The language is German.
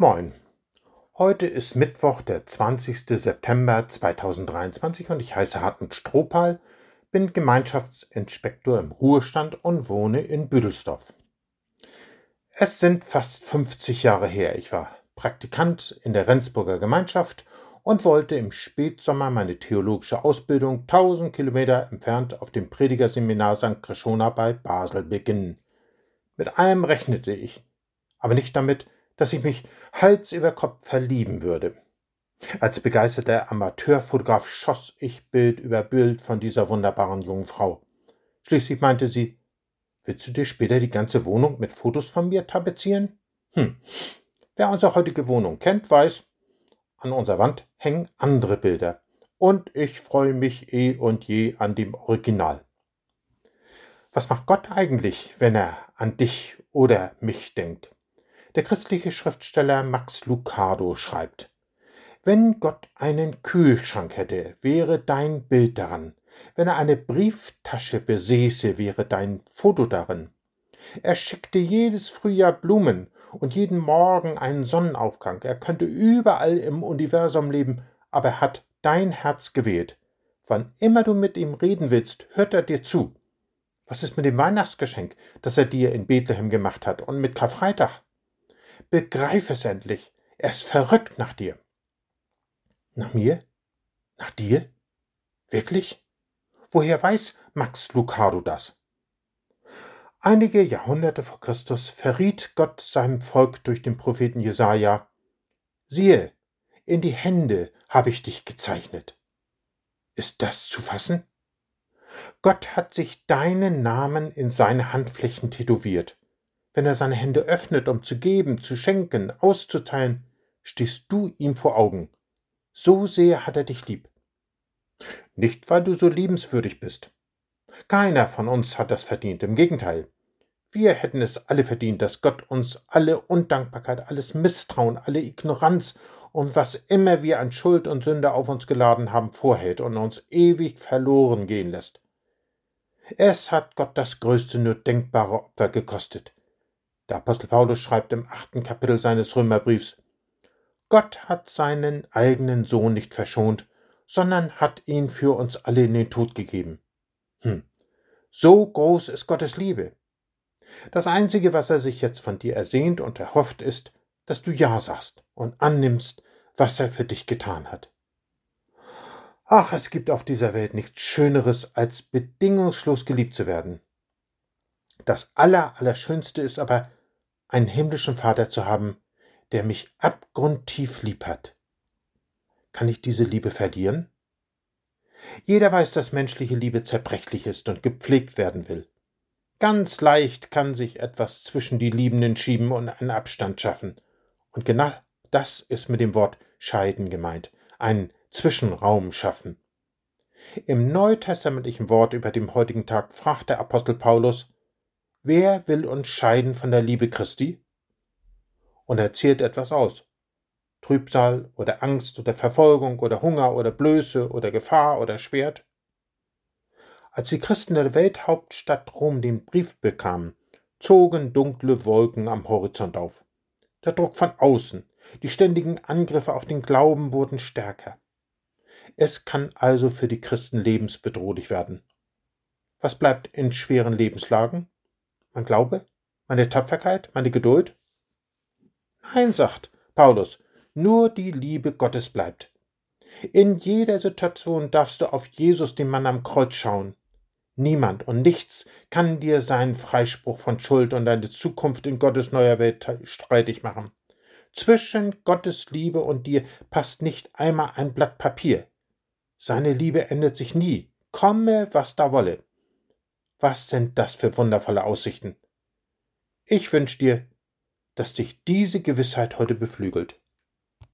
Moin. Heute ist Mittwoch, der 20. September 2023 und ich heiße Hartmut Strohpal, bin Gemeinschaftsinspektor im Ruhestand und wohne in Büdelsdorf. Es sind fast 50 Jahre her. Ich war Praktikant in der Rendsburger Gemeinschaft und wollte im Spätsommer meine theologische Ausbildung 1000 Kilometer entfernt auf dem Predigerseminar St. Krishona bei Basel beginnen. Mit allem rechnete ich, aber nicht damit, dass ich mich Hals über Kopf verlieben würde. Als begeisterter Amateurfotograf schoss ich Bild über Bild von dieser wunderbaren jungen Frau. Schließlich meinte sie, willst du dir später die ganze Wohnung mit Fotos von mir tapezieren? Hm. Wer unsere heutige Wohnung kennt, weiß, an unserer Wand hängen andere Bilder. Und ich freue mich eh und je an dem Original. Was macht Gott eigentlich, wenn er an dich oder mich denkt? Der christliche Schriftsteller Max Lucado schreibt Wenn Gott einen Kühlschrank hätte, wäre dein Bild daran. Wenn er eine Brieftasche besäße, wäre dein Foto darin. Er schickte jedes Frühjahr Blumen und jeden Morgen einen Sonnenaufgang. Er könnte überall im Universum leben, aber er hat dein Herz gewählt. Wann immer du mit ihm reden willst, hört er dir zu. Was ist mit dem Weihnachtsgeschenk, das er dir in Bethlehem gemacht hat und mit Karfreitag? Begreif es endlich. Er ist verrückt nach dir. Nach mir? Nach dir? Wirklich? Woher weiß Max Lucado das? Einige Jahrhunderte vor Christus verriet Gott seinem Volk durch den Propheten Jesaja: Siehe, in die Hände habe ich dich gezeichnet. Ist das zu fassen? Gott hat sich deinen Namen in seine Handflächen tätowiert. Wenn er seine Hände öffnet, um zu geben, zu schenken, auszuteilen, stehst du ihm vor Augen. So sehr hat er dich lieb. Nicht, weil du so liebenswürdig bist. Keiner von uns hat das verdient, im Gegenteil. Wir hätten es alle verdient, dass Gott uns alle Undankbarkeit, alles Misstrauen, alle Ignoranz und was immer wir an Schuld und Sünde auf uns geladen haben, vorhält und uns ewig verloren gehen lässt. Es hat Gott das größte nur denkbare Opfer gekostet. Der Apostel Paulus schreibt im achten Kapitel seines Römerbriefs Gott hat seinen eigenen Sohn nicht verschont, sondern hat ihn für uns alle in den Tod gegeben. Hm. So groß ist Gottes Liebe. Das Einzige, was er sich jetzt von dir ersehnt und erhofft, ist, dass du Ja sagst und annimmst, was er für dich getan hat. Ach, es gibt auf dieser Welt nichts Schöneres, als bedingungslos geliebt zu werden. Das Aller, Allerschönste ist aber, einen himmlischen Vater zu haben, der mich abgrundtief lieb hat. Kann ich diese Liebe verlieren? Jeder weiß, dass menschliche Liebe zerbrechlich ist und gepflegt werden will. Ganz leicht kann sich etwas zwischen die Liebenden schieben und einen Abstand schaffen. Und genau das ist mit dem Wort scheiden gemeint, einen Zwischenraum schaffen. Im neutestamentlichen Wort über dem heutigen Tag fragt der Apostel Paulus, Wer will uns scheiden von der Liebe Christi? Und er zählt etwas aus. Trübsal oder Angst oder Verfolgung oder Hunger oder Blöße oder Gefahr oder Schwert. Als die Christen der Welthauptstadt Rom den Brief bekamen, zogen dunkle Wolken am Horizont auf. Der Druck von außen, die ständigen Angriffe auf den Glauben wurden stärker. Es kann also für die Christen lebensbedrohlich werden. Was bleibt in schweren Lebenslagen? Mein Glaube? Meine Tapferkeit? Meine Geduld? Nein, sagt Paulus, nur die Liebe Gottes bleibt. In jeder Situation darfst du auf Jesus, den Mann am Kreuz, schauen. Niemand und nichts kann dir seinen Freispruch von Schuld und deine Zukunft in Gottes neuer Welt streitig machen. Zwischen Gottes Liebe und dir passt nicht einmal ein Blatt Papier. Seine Liebe ändert sich nie, komme, was da wolle. Was sind das für wundervolle Aussichten? Ich wünsche dir, dass dich diese Gewissheit heute beflügelt.